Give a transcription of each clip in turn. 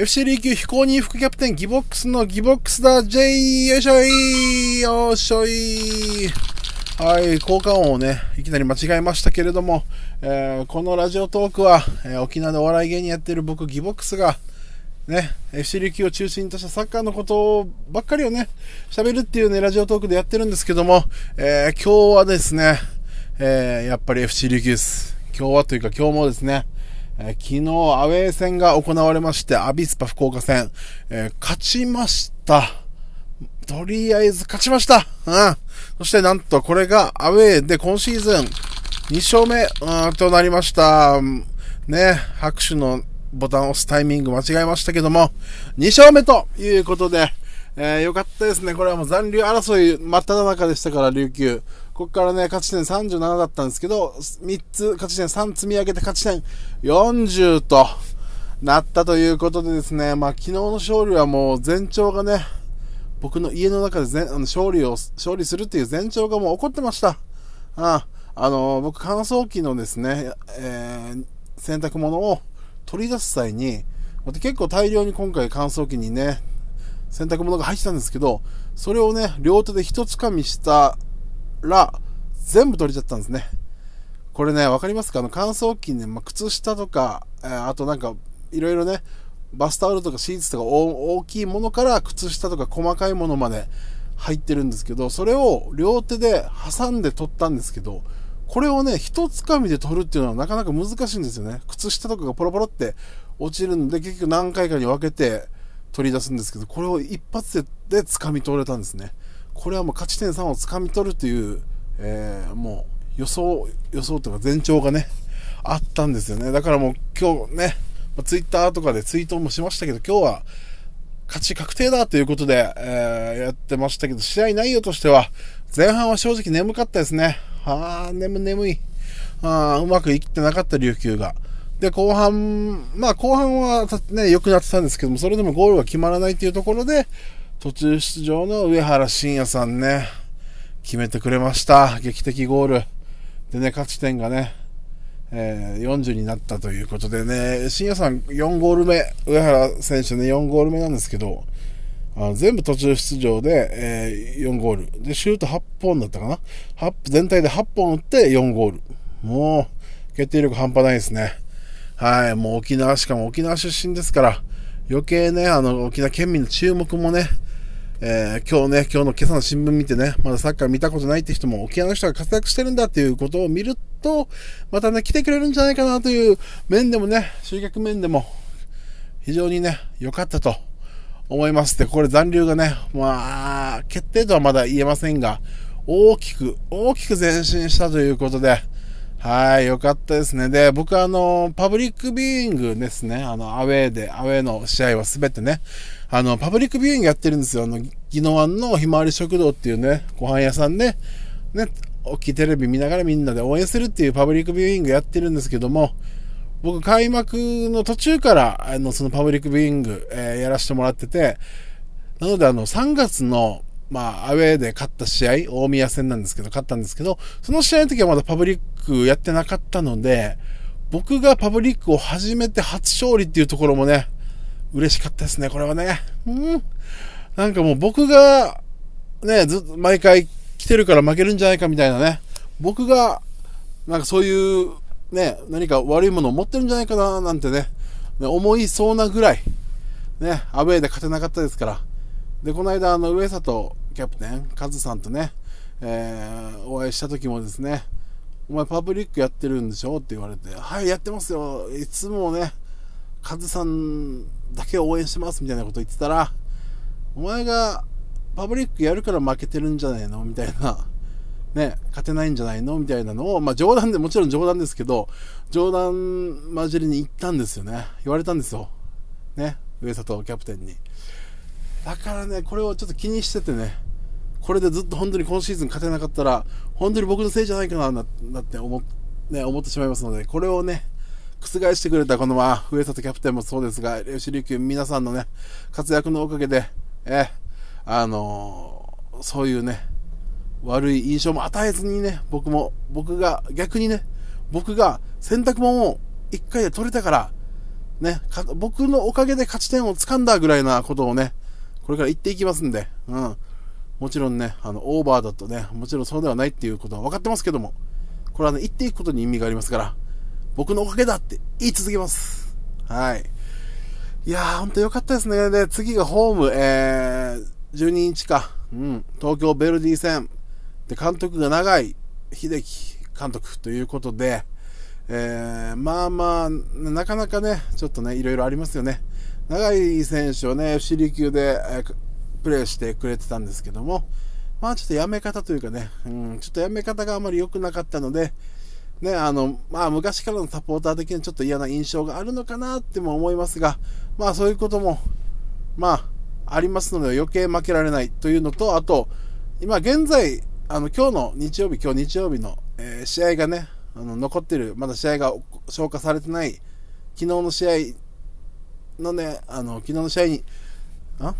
FC 琉球非公認副キャプテンギボックスのギボックスだ。J よいしょい。よいしょい。はい、効果音をね、いきなり間違えましたけれども、えー、このラジオトークは、えー、沖縄でお笑い芸人やってる僕ギボックスが、ね、FC 琉球を中心としたサッカーのことばっかりをね、喋るっていうね、ラジオトークでやってるんですけども、えー、今日はですね、えやっぱり FC 琉球です。今日はというか今日もですね、えー、昨日アウェー戦が行われまして、アビスパ福岡戦、えー、勝ちました。とりあえず勝ちました。うん。そしてなんとこれがアウェーで今シーズン2勝目、うん、となりました。ね、拍手のボタンを押すタイミング間違えましたけども、2勝目ということで、えー、よかったですね。これはもう残留争い真っ只中でしたから、琉球。ここからね、勝ち点37だったんですけど、3つ勝ち点3積み上げて勝ち点40となったということでですね、まあ昨日の勝利はもう前兆がね、僕の家の中で全あの勝利を、勝利するっていう前兆がもう起こってました。ああの、僕乾燥機のですね、えー、洗濯物を取り出す際に、結構大量に今回乾燥機にね、洗濯物が入ってたんですけど、それをね、両手で一つかみしたら、全部取れちゃったんですね。これね、わかりますか？あの乾燥機にね、まあ、靴下とか、えー、あとなんか、いろいろね、バスタオルとかシーツとか大きいものから靴下とか細かいものまで入ってるんですけど、それを両手で挟んで取ったんですけど、これをね、一つかみで取るっていうのはなかなか難しいんですよね。靴下とかがポロポロって落ちるんで、結局何回かに分けて、取り出すんですけど、これを一発で掴み取れたんですね。これはもう勝ち点3を掴み取るという、えー、もう予想、予想というか前兆がね、あったんですよね。だからもう今日ね、まツイッターとかでツイートもしましたけど、今日は勝ち確定だということで、えー、やってましたけど、試合内容としては、前半は正直眠かったですね。はあ、眠眠い。あうまくいってなかった琉球が。で、後半、まあ後半はね、良くなってたんですけども、それでもゴールが決まらないっていうところで、途中出場の上原慎也さんね、決めてくれました。劇的ゴール。でね、勝ち点がね、えー、40になったということでね、慎也さん4ゴール目、上原選手ね、4ゴール目なんですけど、あ全部途中出場で、えー、4ゴール。で、シュート8本だったかな ?8、全体で8本打って4ゴール。もう、決定力半端ないですね。はい、もう沖縄、しかも沖縄出身ですから、余計ね、あの、沖縄県民の注目もね、えー、今日ね、今日の今朝の新聞見てね、まだサッカー見たことないって人も沖縄の人が活躍してるんだっていうことを見ると、またね、来てくれるんじゃないかなという面でもね、集客面でも、非常にね、良かったと思います。で、これ残留がね、まあ、決定とはまだ言えませんが、大きく、大きく前進したということで、はい、よかったですね。で、僕はあの、パブリックビューイングですね。あの、アウェーで、アウェーの試合はすべてね、あの、パブリックビューイングやってるんですよ。あの、宜野湾のひまわり食堂っていうね、ご飯屋さんで、ね、大きいテレビ見ながらみんなで応援するっていうパブリックビューイングやってるんですけども、僕開幕の途中から、あの、そのパブリックビューイング、えー、やらせてもらってて、なのであの、3月のまあ、アウェーで勝った試合、大宮戦なんですけど、勝ったんですけど、その試合の時はまだパブリックやってなかったので、僕がパブリックを始めて初勝利っていうところもね、嬉しかったですね、これはね。うん。なんかもう僕が、ね、ずっと毎回来てるから負けるんじゃないかみたいなね。僕が、なんかそういう、ね、何か悪いものを持ってるんじゃないかな、なんてね、思いそうなぐらい、ね、アウェーで勝てなかったですから。で、この間、あの、上里キャプテン、カズさんとね、えー、お会いした時もですね、お前パブリックやってるんでしょ？って言われて、はい、やってますよ。いつもね、カズさんだけ応援してますみたいなこと言ってたら、お前がパブリックやるから負けてるんじゃないの？みたいな。ね、勝てないんじゃないの？みたいなのを、まあ冗談で、もちろん冗談ですけど、冗談交じりに言ったんですよね。言われたんですよ。ね、上里キャプテンに。だからね、これをちょっと気にしててね、これでずっと本当に今シーズン勝てなかったら、本当に僕のせいじゃないかな、なって思,、ね、思ってしまいますので、これをね、覆してくれたこの、まあ、上里キャプテンもそうですが、吉琉球皆さんのね、活躍のおかげで、え、あのー、そういうね、悪い印象も与えずにね、僕も、僕が、逆にね、僕が洗濯物を一回で取れたから、ね、僕のおかげで勝ち点を掴んだぐらいなことをね、これから言っていきますんで、うん。もちろんね、あの、オーバーだとね、もちろんそうではないっていうことは分かってますけども、これはね、言っていくことに意味がありますから、僕のおかげだって言い続けます。はい。いやー、ほんとよかったですね。で、次がホーム、えー、12日か。うん。東京ベルディ戦。で、監督が長い、秀樹監督ということで、えー、まあまあ、なかなかね、ちょっとね、いろいろありますよね。長井選手はね、FC 琉球で、プレーしてくれてたんですけども、まあちょっとやめ方というかね、うん、ちょっとやめ方があまり良くなかったので、ね、あの、まあ昔からのサポーター的にちょっと嫌な印象があるのかなっても思いますが、まあそういうことも、まあ、ありますので余計負けられないというのと、あと、今現在、あの、今日の日曜日、今日日曜日の、えー、試合がね、あの、残ってる、まだ試合が消化されてない、昨日の試合のね、あの、昨日の試合に、あ？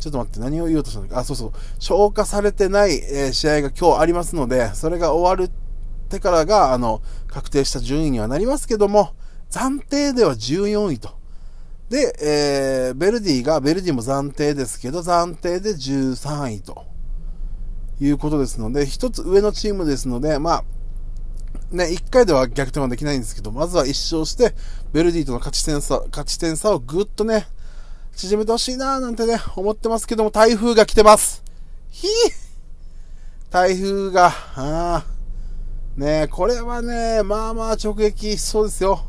ちょっと待って、何を言おうとしたのか？あ、そうそう。消化されてない、え、試合が今日ありますので、それが終わるってからが、あの、確定した順位にはなりますけども、暫定では14位と。で、えー、ベルディが、ベルディも暫定ですけど、暫定で13位と。いうことですので、一つ上のチームですので、まあ、ね、1回では逆転はできないんですけど、まずは1勝して、ベルディとの勝ち点差、勝ち点差をぐっとね、縮めてほしいなーなんてね、思ってますけども、台風が来てます。ひぃ台風が、あねこれはね、まあまあ直撃しそうですよ。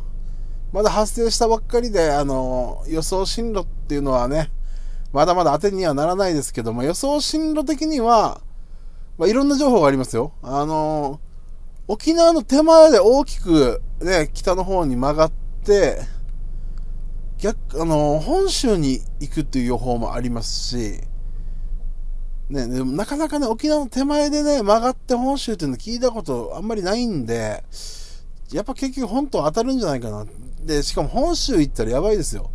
まだ発生したばっかりで、あの、予想進路っていうのはね、まだまだ当てにはならないですけども、予想進路的には、まあ、いろんな情報がありますよ。あの沖縄の手前で大きくね、北の方に曲がって、逆、あの、本州に行くっていう予報もありますし、ね、でもなかなかね、沖縄の手前でね、曲がって本州っていうの聞いたことあんまりないんで、やっぱ結局本島当たるんじゃないかな。で、しかも本州行ったらやばいですよ。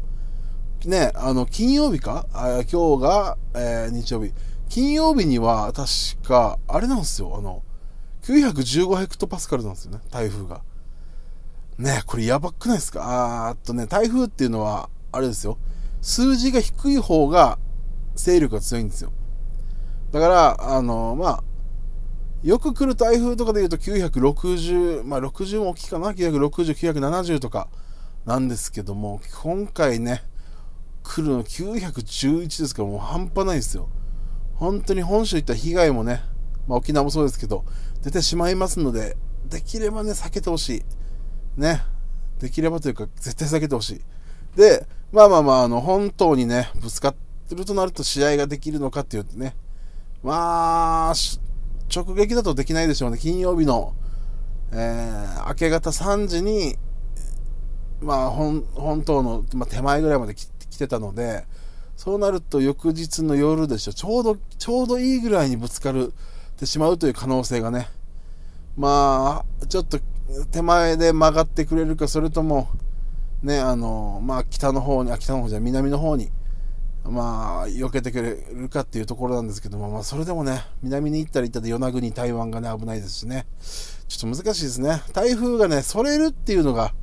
ね、あの、金曜日か？あ今日が、えー、日曜日。金曜日には確か、あれなんですよ、あの、915ヘクトパスカルなんですよね、台風が。ねこれやばくないですか？あーっとね、台風っていうのは、あれですよ。数字が低い方が勢力が強いんですよ。だから、あの、まあ、よく来る台風とかで言うと960、まあ60も大きいかな ?960、970とかなんですけども、今回ね、来るの911ですからもう半端ないですよ。本当に本州行った被害もね、まあ、沖縄もそうですけど、出てしまいますので、できればね、避けてほしい。ね。できればというか、絶対避けてほしい。で、まあまあまあ、あの、本当にね、ぶつかってるとなると試合ができるのかっていうとね、まあ、直撃だとできないでしょうね。金曜日の、えー、明け方3時に、まあ、本、本当の、まあ、手前ぐらいまで来てたので、そうなると翌日の夜でしょ。ちょうど、ちょうどいいぐらいにぶつかるてしまうという可能性がね、まあ、ちょっと手前で曲がってくれるか、それとも、ね、あの、まあ、北の方に、あ、北の方じゃ南の方に、まあ、避けてくれるかっていうところなんですけども、まあ、それでもね、南に行ったら行ったで与那国、台湾がね、危ないですしね。ちょっと難しいですね。台風がね、それるっていうのが、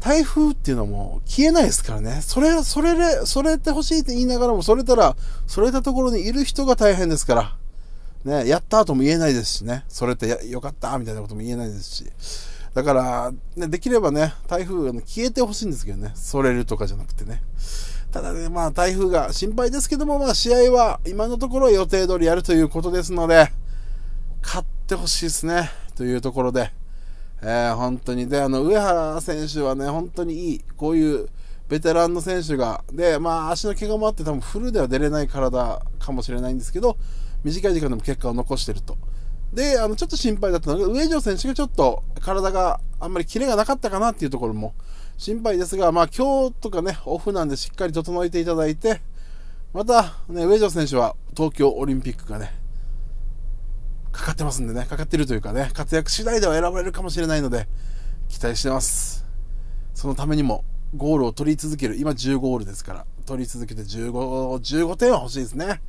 台風っていうのも消えないですからね。それ、それで、それって欲しいって言いながらも、それたら、それたところにいる人が大変ですから。ね、やった後も言えないですしね、それってよかったみたいなことも言えないですし、だから、ね、できればね、台風が消えてほしいんですけどね、それるとかじゃなくてね。ただね、まあ台風が心配ですけども、まあ試合は今のところ予定通りやるということですので、勝ってほしいですね、というところで、えー、本当に、で、あの、上原選手はね、本当にいい、こういうベテランの選手が、で、まあ足の怪我もあって多分フルでは出れない体かもしれないんですけど、短い時間でも結果を残してると。で、あの、ちょっと心配だったのが、上条選手がちょっと体があんまりキレがなかったかなっていうところも心配ですが、まあ今日とかね、オフなんでしっかり整えていただいて、また、ね、上条選手は東京オリンピックがね、かかってますんでね、かかってるというかね、活躍次第では選ばれるかもしれないので、期待してます。そのためにも、ゴールを取り続ける。今10ゴールですから、取り続けて15、15点は欲しいですね。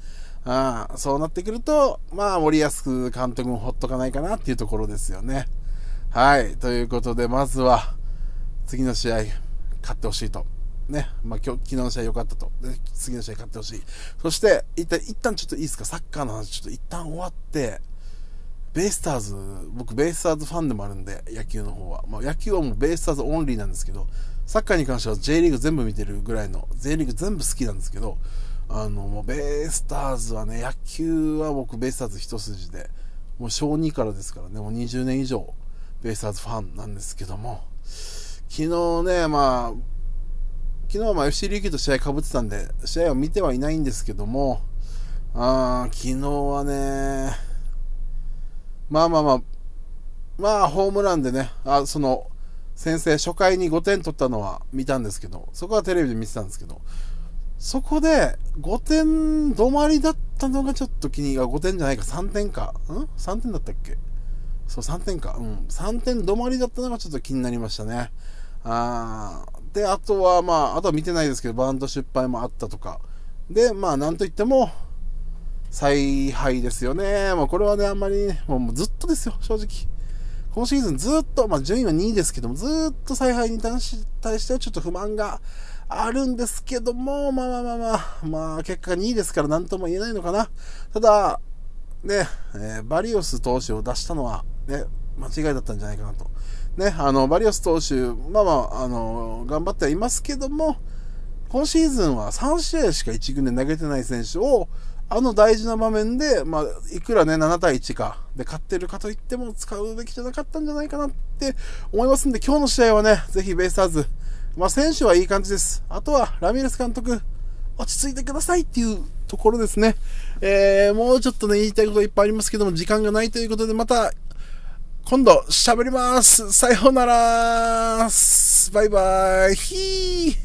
あそうなってくると、まあ、森保監督もほっとかないかなっていうところですよね。はい。ということで、まずは、次の試合、勝ってほしいと。ね、まあ、今日、昨日の試合良かったと。で、次の試合勝ってほしい。そして、一旦、一旦ちょっといいですか、サッカーの話、ちょっと一旦終わって、ベイスターズ、僕、ベイスターズファンでもあるんで、野球の方は。まあ、野球はもうベイスターズオンリーなんですけど、サッカーに関しては J リーグ全部見てるぐらいの、J リーグ全部好きなんですけど、あの、もうベイスターズはね、野球は僕、ベイスターズ一筋で、もう小2からですからね、もう20年以上、ベイスターズファンなんですけども、昨日ね、まあ、昨日はまあ FC リーグと試合かぶってたんで、試合を見てはいないんですけども、あ昨日はね、まあまあまあ、まあホームランでね、あその、先生、初回に5点取ったのは見たんですけど、そこはテレビで見てたんですけど、そこで5点止まりだったのがちょっと気に入が5点じゃないか、3点か。ん ?3 点だったっけ？そう、3点か。うん。3点止まりだったのがちょっと気になりましたね。あーで、あとは、まあ、あとは見てないですけど、バント失敗もあったとか。で、まあ、なんといっても、采配ですよね。もうこれはね、あんまり、ね、もうずっとですよ、正直。今シーズンずっと、まあ、順位は2位ですけども、ずっと采配に対してはちょっと不満があるんですけども、まあまあまあまあ、まあ、結果2位ですから何とも言えないのかな。ただ、ね、えー、バリオス投手を出したのは、ね、間違いだったんじゃないかなと。ね、あの、バリオス投手、まあまあ、あの、頑張ってはいますけども、今シーズンは3試合しか1軍で投げてない選手を、あの大事な場面で、まあ、いくらね、7対1か、で勝ってるかといっても使うべきじゃなかったんじゃないかなって思いますんで、今日の試合はね、ぜひベイスターズ、まあ、選手はいい感じです。あとは、ラミレス監督、落ち着いてくださいっていうところですね。えー、もうちょっとね、言いたいこといっぱいありますけども、時間がないということで、また、今度喋ります。さようなら。バイバイ。ヒー。